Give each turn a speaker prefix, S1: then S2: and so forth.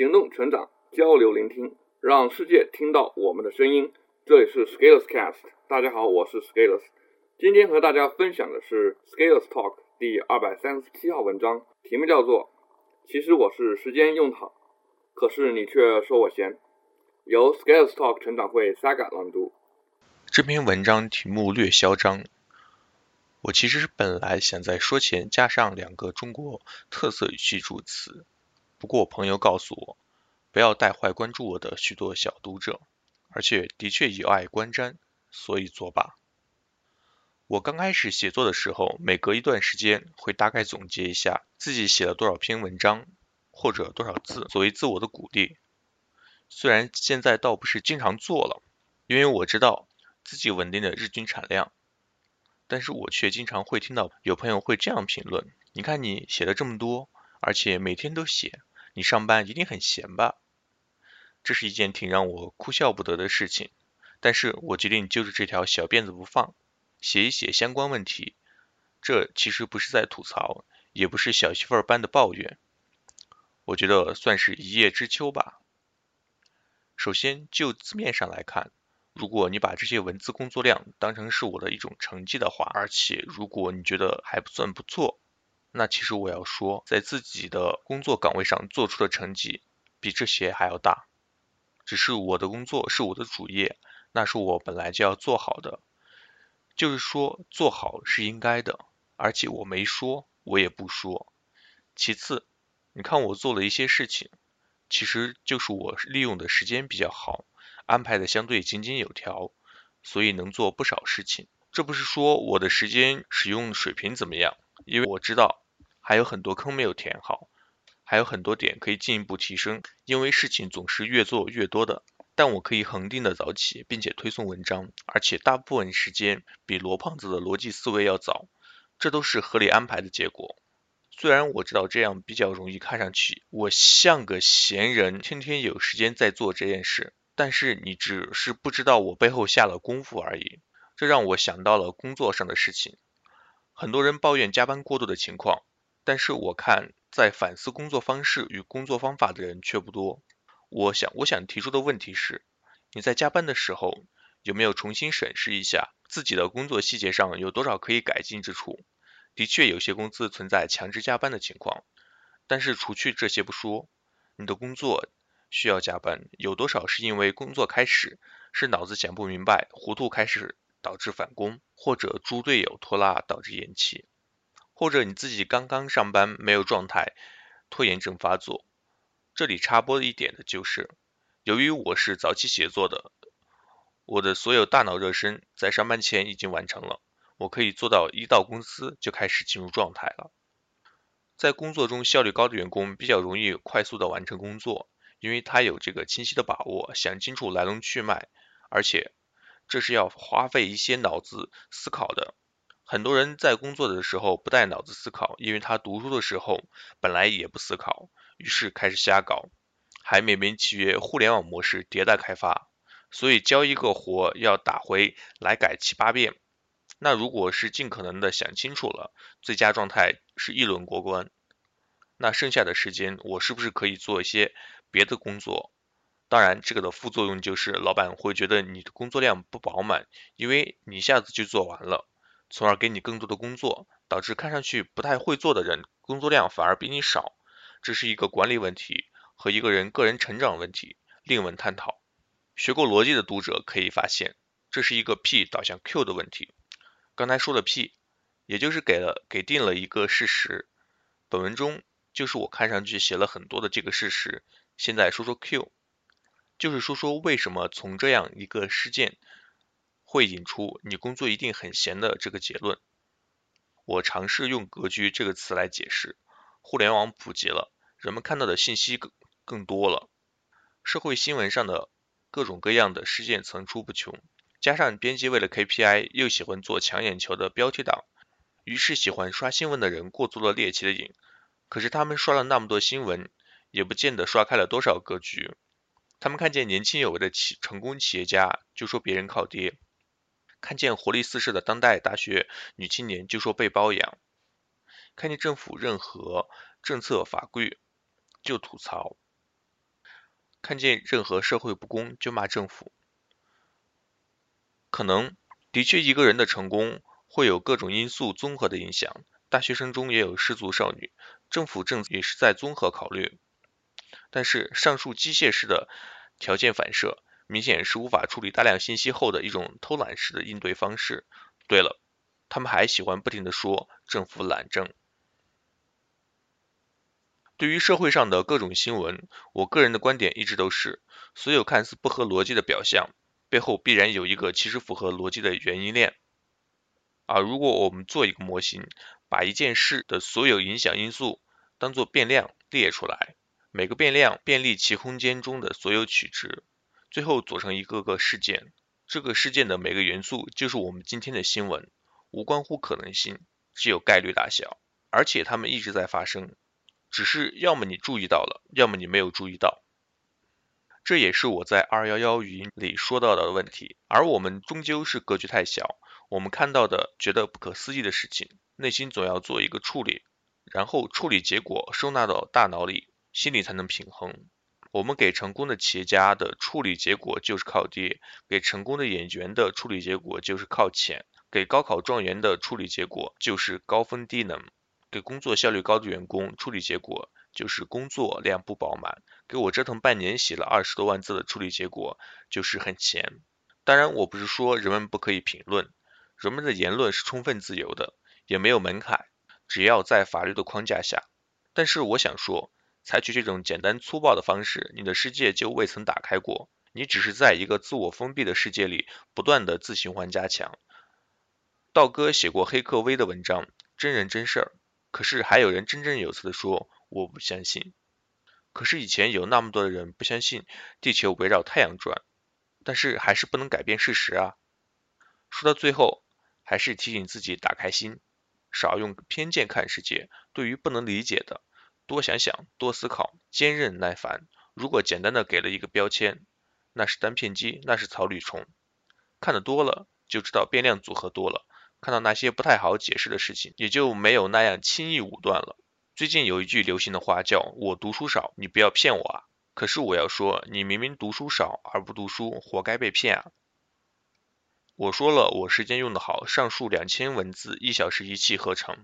S1: 行动、成长、交流、聆听，让世界听到我们的声音。这里是 Scales Cast，大家好，我是 Scales。今天和大家分享的是 Scales Talk 第二百三十七号文章，题目叫做“其实我是时间用好，可是你却说我闲”。由 Scales Talk 成长会 Saga 朗读。
S2: 这篇文章题目略嚣张。我其实本来想在说前加上两个中国特色语气助词。不过朋友告诉我，不要带坏关注我的许多小读者，而且的确有碍观瞻，所以作罢。我刚开始写作的时候，每隔一段时间会大概总结一下自己写了多少篇文章或者多少字，作为自我的鼓励。虽然现在倒不是经常做了，因为我知道自己稳定的日均产量，但是我却经常会听到有朋友会这样评论：你看你写了这么多，而且每天都写。你上班一定很闲吧？这是一件挺让我哭笑不得的事情，但是我决定揪着这条小辫子不放，写一写相关问题。这其实不是在吐槽，也不是小媳妇儿般的抱怨，我觉得算是一叶知秋吧。首先就字面上来看，如果你把这些文字工作量当成是我的一种成绩的话，而且如果你觉得还不算不错。那其实我要说，在自己的工作岗位上做出的成绩比这些还要大。只是我的工作是我的主业，那是我本来就要做好的。就是说，做好是应该的，而且我没说，我也不说。其次，你看我做了一些事情，其实就是我利用的时间比较好，安排的相对井井有条，所以能做不少事情。这不是说我的时间使用水平怎么样。因为我知道还有很多坑没有填好，还有很多点可以进一步提升。因为事情总是越做越多的，但我可以恒定的早起，并且推送文章，而且大部分时间比罗胖子的逻辑思维要早，这都是合理安排的结果。虽然我知道这样比较容易看上去我像个闲人，天天有时间在做这件事，但是你只是不知道我背后下了功夫而已。这让我想到了工作上的事情。很多人抱怨加班过度的情况，但是我看在反思工作方式与工作方法的人却不多。我想，我想提出的问题是，你在加班的时候有没有重新审视一下自己的工作细节上有多少可以改进之处？的确，有些公司存在强制加班的情况，但是除去这些不说，你的工作需要加班，有多少是因为工作开始是脑子想不明白，糊涂开始？导致返工，或者猪队友拖拉导致延期，或者你自己刚刚上班没有状态，拖延症发作。这里插播一点的就是，由于我是早起写作的，我的所有大脑热身在上班前已经完成了，我可以做到一到公司就开始进入状态了。在工作中效率高的员工比较容易快速的完成工作，因为他有这个清晰的把握，想清楚来龙去脉，而且。这是要花费一些脑子思考的。很多人在工作的时候不带脑子思考，因为他读书的时候本来也不思考，于是开始瞎搞，还美名其曰互联网模式迭代开发。所以交一个活要打回来改七八遍。那如果是尽可能的想清楚了，最佳状态是一轮过关。那剩下的时间我是不是可以做一些别的工作？当然，这个的副作用就是老板会觉得你的工作量不饱满，因为你一下子就做完了，从而给你更多的工作，导致看上去不太会做的人工作量反而比你少。这是一个管理问题和一个人个人成长问题，另文探讨。学过逻辑的读者可以发现，这是一个 P 导向 Q 的问题。刚才说的 P，也就是给了给定了一个事实，本文中就是我看上去写了很多的这个事实。现在说说 Q。就是说说为什么从这样一个事件会引出你工作一定很闲的这个结论。我尝试用“格局”这个词来解释。互联网普及了，人们看到的信息更更多了，社会新闻上的各种各样的事件层出不穷，加上编辑为了 KPI 又喜欢做抢眼球的标题党，于是喜欢刷新闻的人过足了猎奇的瘾。可是他们刷了那么多新闻，也不见得刷开了多少格局。他们看见年轻有为的企成功企业家，就说别人靠爹；看见活力四射的当代大学女青年，就说被包养；看见政府任何政策法规就吐槽。看见任何社会不公就骂政府。可能的确一个人的成功会有各种因素综合的影响，大学生中也有失足少女，政府政策也是在综合考虑。但是上述机械式的条件反射，明显是无法处理大量信息后的一种偷懒式的应对方式。对了，他们还喜欢不停的说政府懒政。对于社会上的各种新闻，我个人的观点一直都是，所有看似不合逻辑的表象。背后必然有一个其实符合逻辑的原因链，而如果我们做一个模型，把一件事的所有影响因素当做变量列出来，每个变量便利其空间中的所有取值，最后组成一个个事件。这个事件的每个元素就是我们今天的新闻，无关乎可能性，只有概率大小，而且它们一直在发生，只是要么你注意到了，要么你没有注意到。这也是我在二幺幺语音里说到的问题，而我们终究是格局太小，我们看到的觉得不可思议的事情，内心总要做一个处理，然后处理结果收纳到大脑里，心里才能平衡。我们给成功的企业家的处理结果就是靠爹，给成功的演员的处理结果就是靠钱，给高考状元的处理结果就是高分低能，给工作效率高的员工处理结果。就是工作量不饱满，给我折腾半年写了二十多万字的处理结果就是很闲。当然，我不是说人们不可以评论，人们的言论是充分自由的，也没有门槛，只要在法律的框架下。但是我想说，采取这种简单粗暴的方式，你的世界就未曾打开过，你只是在一个自我封闭的世界里不断的自循环加强。道哥写过黑客微的文章，真人真事儿，可是还有人振振有词的说。我不相信，可是以前有那么多的人不相信地球围绕太阳转，但是还是不能改变事实啊。说到最后，还是提醒自己打开心，少用偏见看世界。对于不能理解的，多想想，多思考，坚韧耐烦。如果简单的给了一个标签，那是单片机，那是草履虫。看得多了，就知道变量组合多了，看到那些不太好解释的事情，也就没有那样轻易武断了。最近有一句流行的话叫“我读书少，你不要骗我啊”。可是我要说，你明明读书少而不读书，活该被骗啊！我说了，我时间用得好，上述两千文字一小时一气呵成。